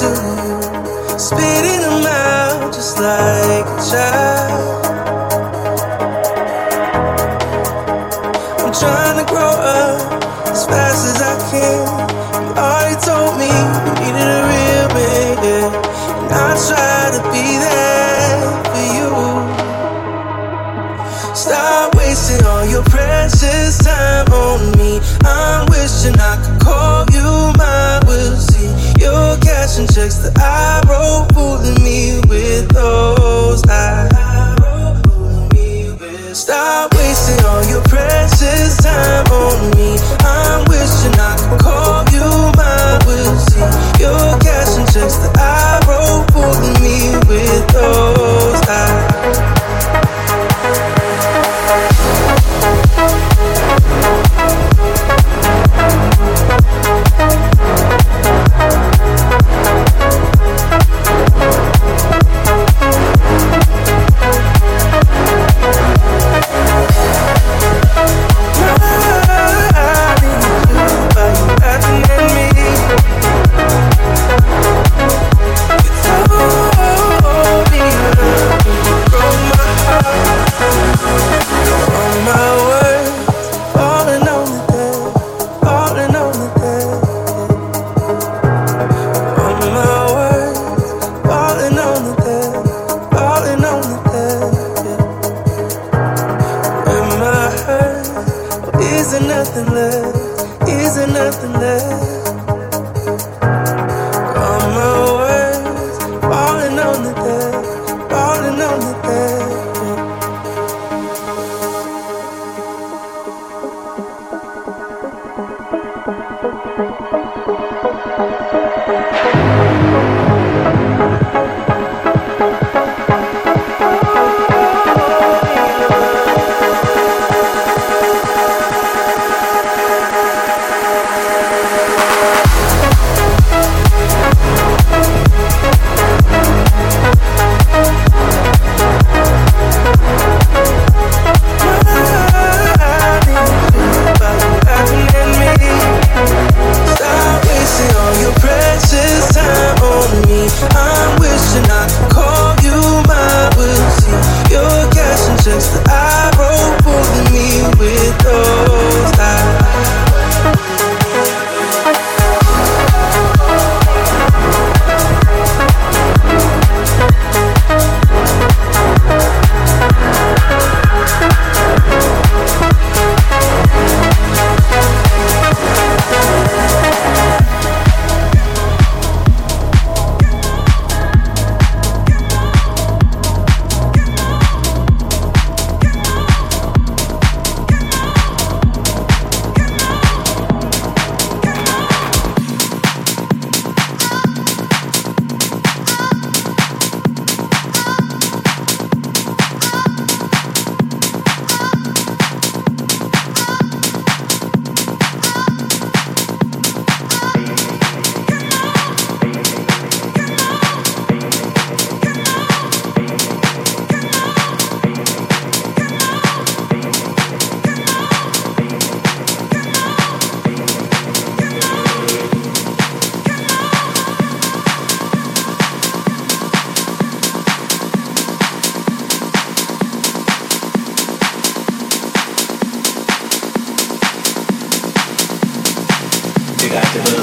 to got to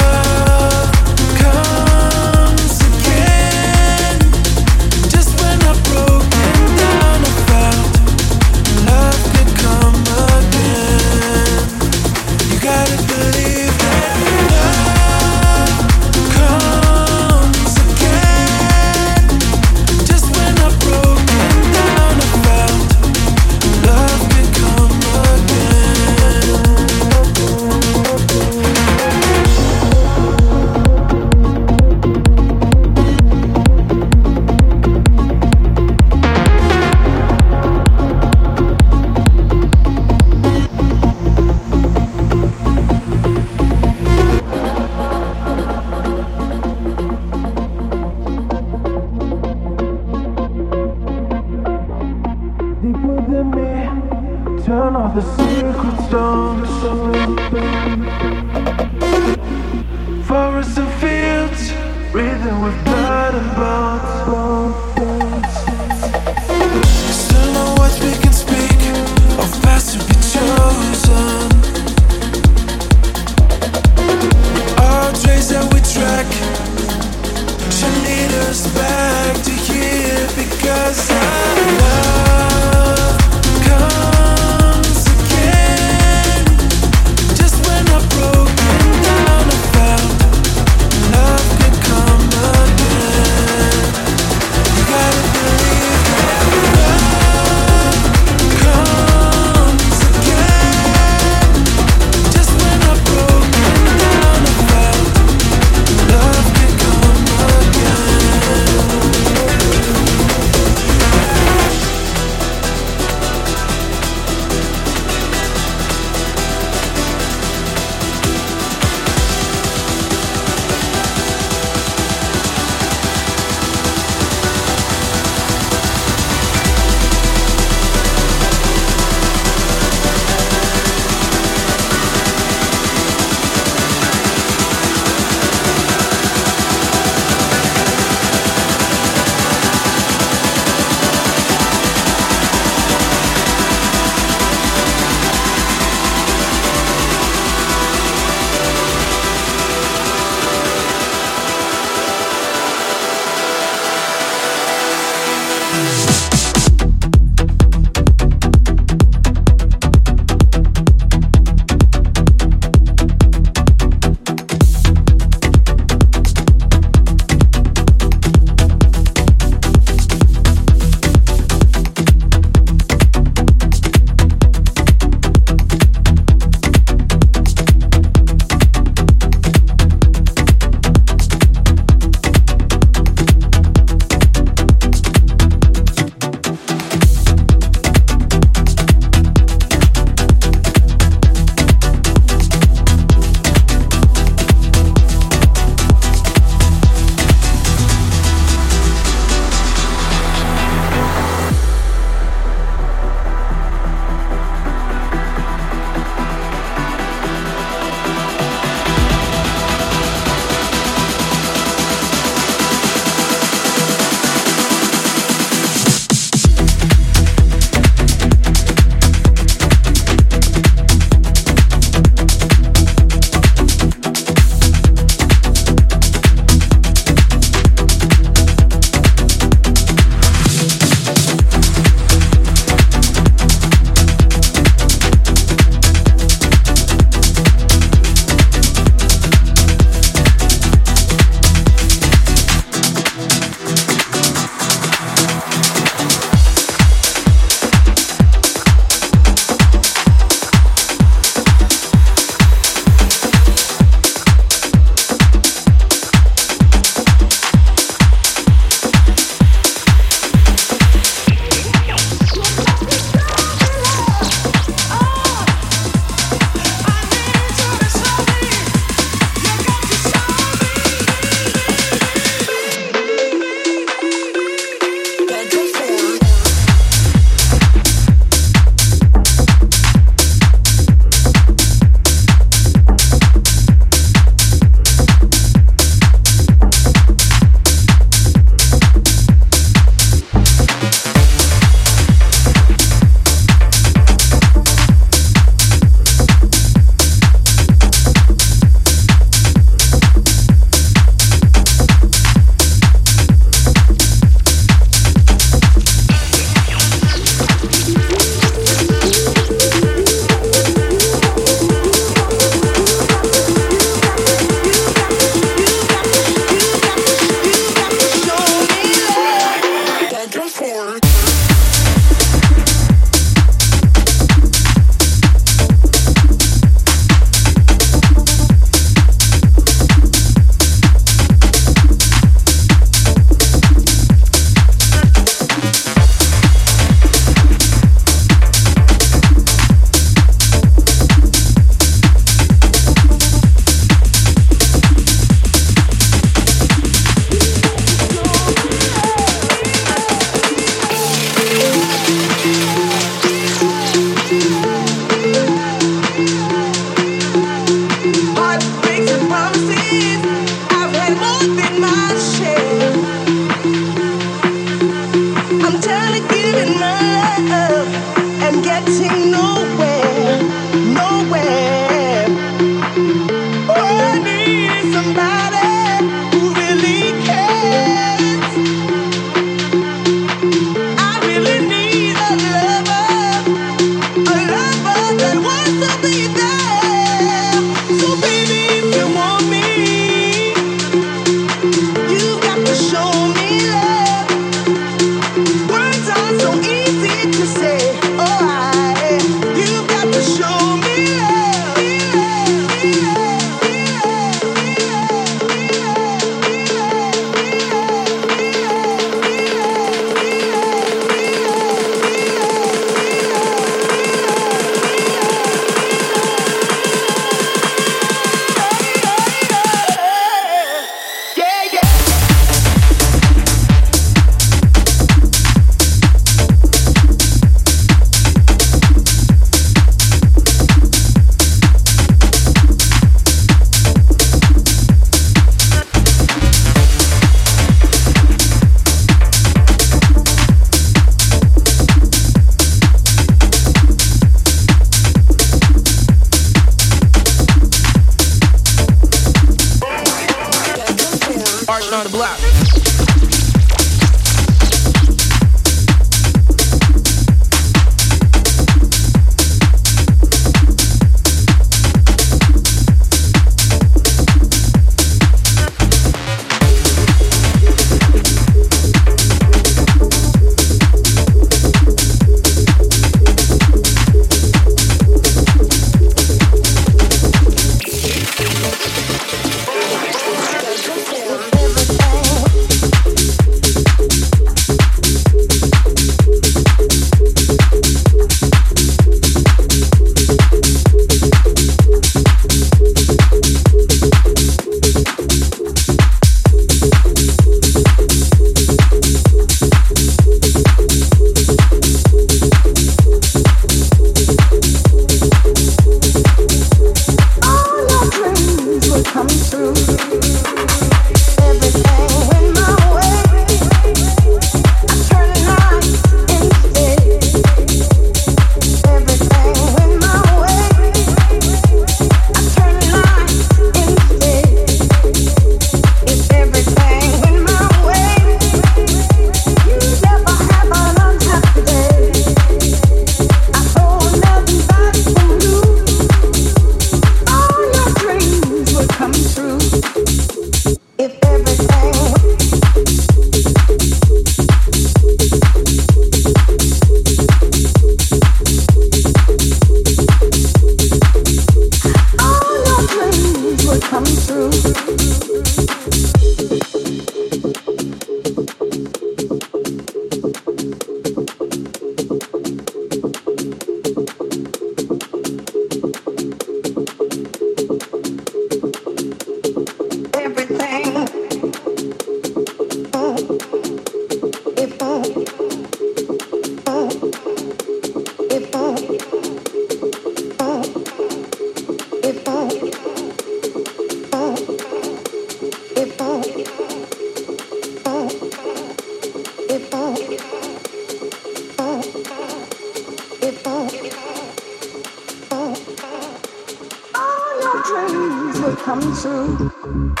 come true.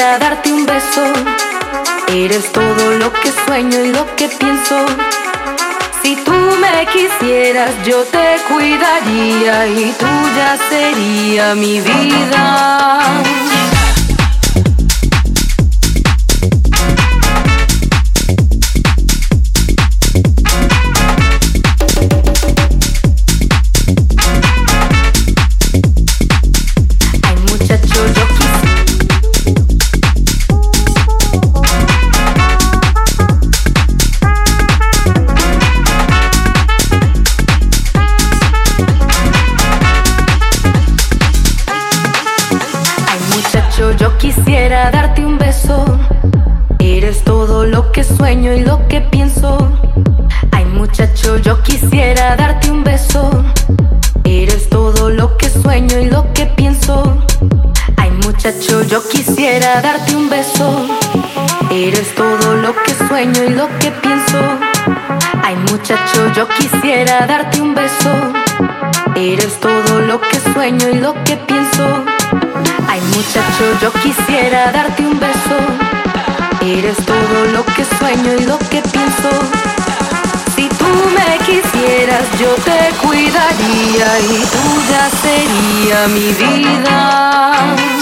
darte un beso. Eres todo lo que sueño y lo que pienso. Si tú me quisieras, yo te cuidaría y tú ya sería mi vida. Quisiera darte un beso. Eres todo lo que sueño y lo que pienso. Ay muchacho, yo quisiera darte un beso. Eres todo lo que sueño y lo que pienso. Si tú me quisieras, yo te cuidaría y tú ya sería mi vida.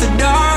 the dark.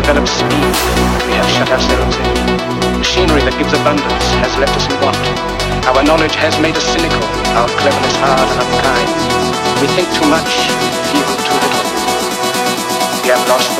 developed speed, we have shut ourselves in. Machinery that gives abundance has left us in want. Our knowledge has made us cynical, our cleverness hard and unkind. We think too much, feel too little. We have lost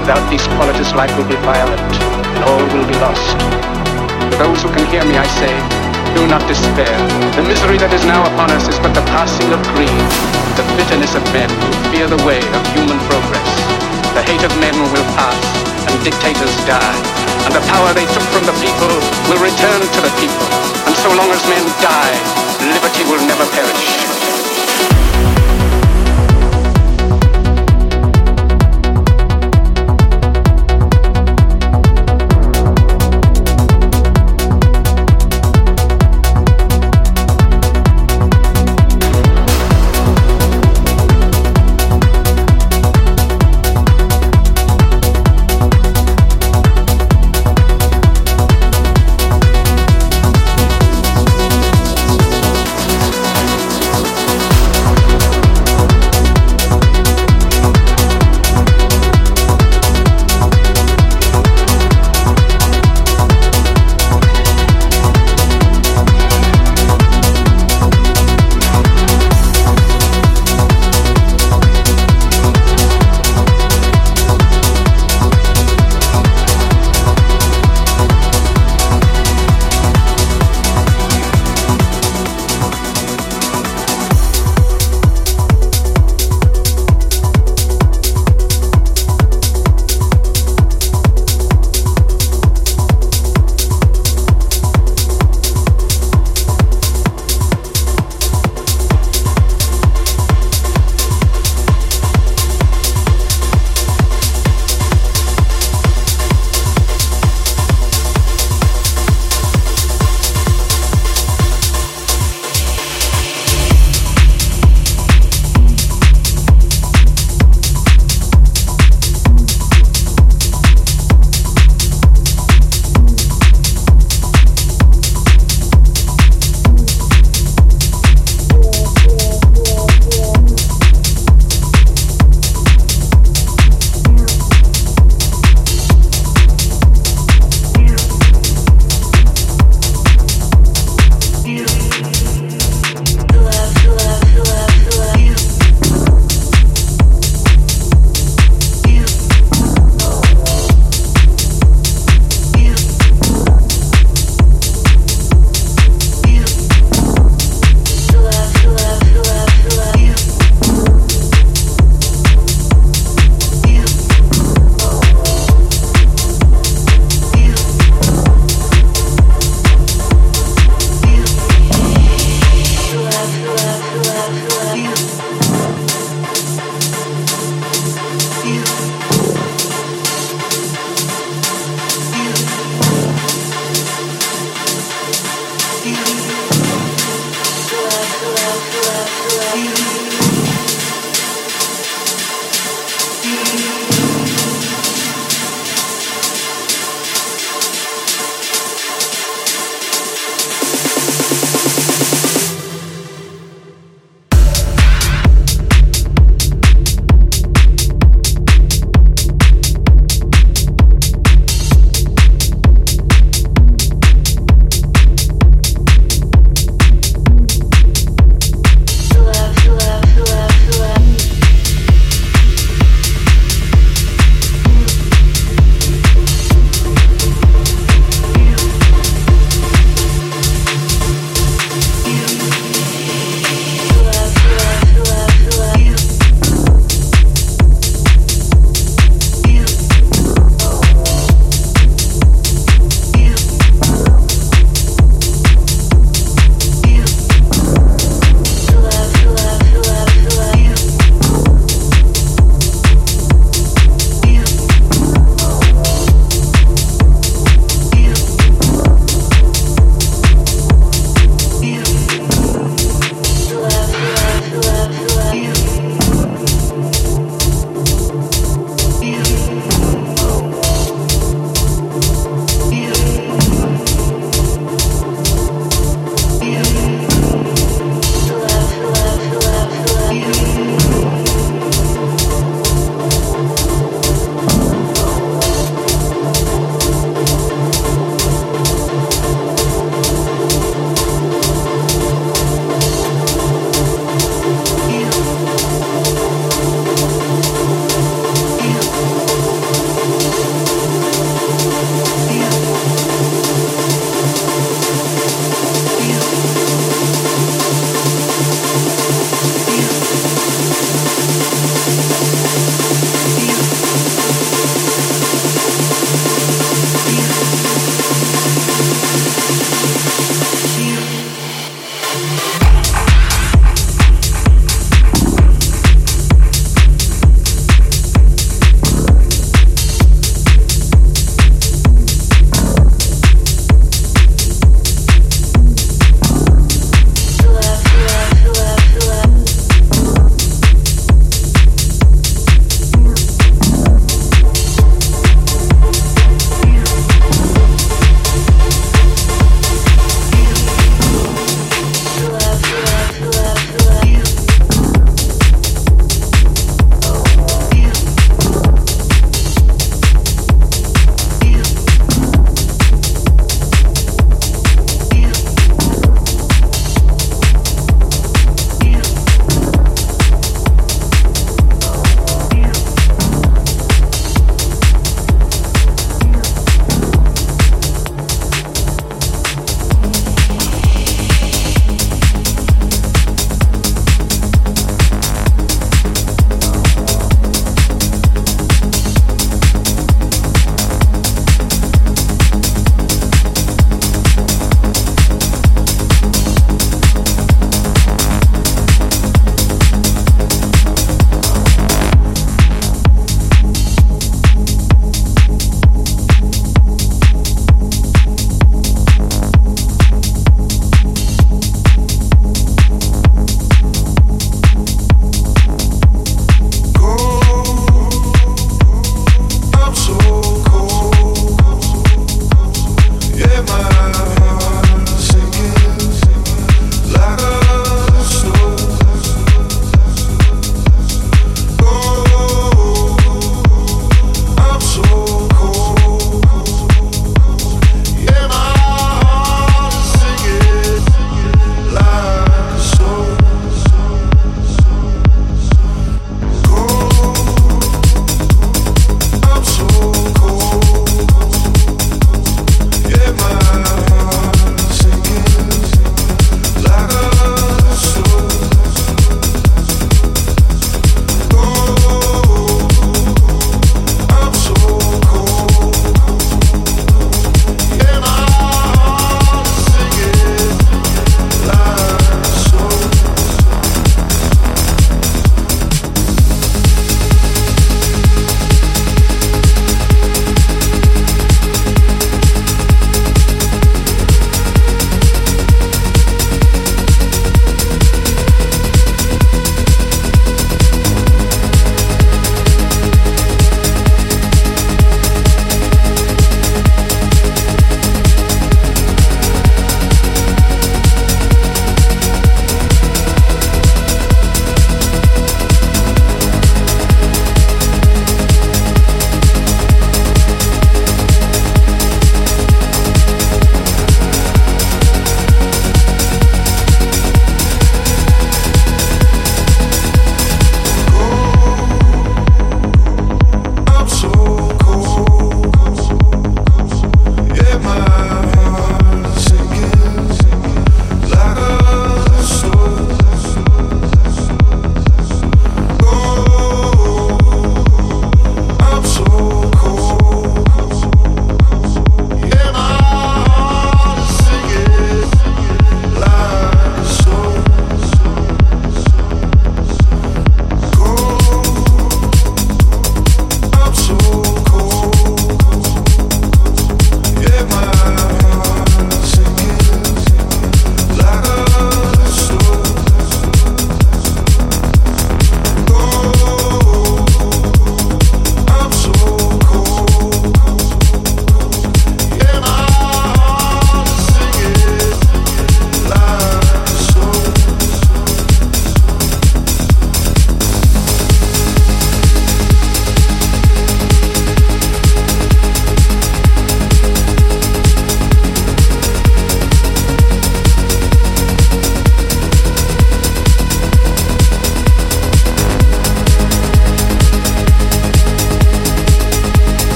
Without these qualities, life will be violent, and all will be lost. For those who can hear me, I say, do not despair. The misery that is now upon us is but the passing of greed, the bitterness of men who fear the way of human progress. The hate of men will pass, and dictators die, and the power they took from the people will return to the people. And so long as men die, liberty will never perish.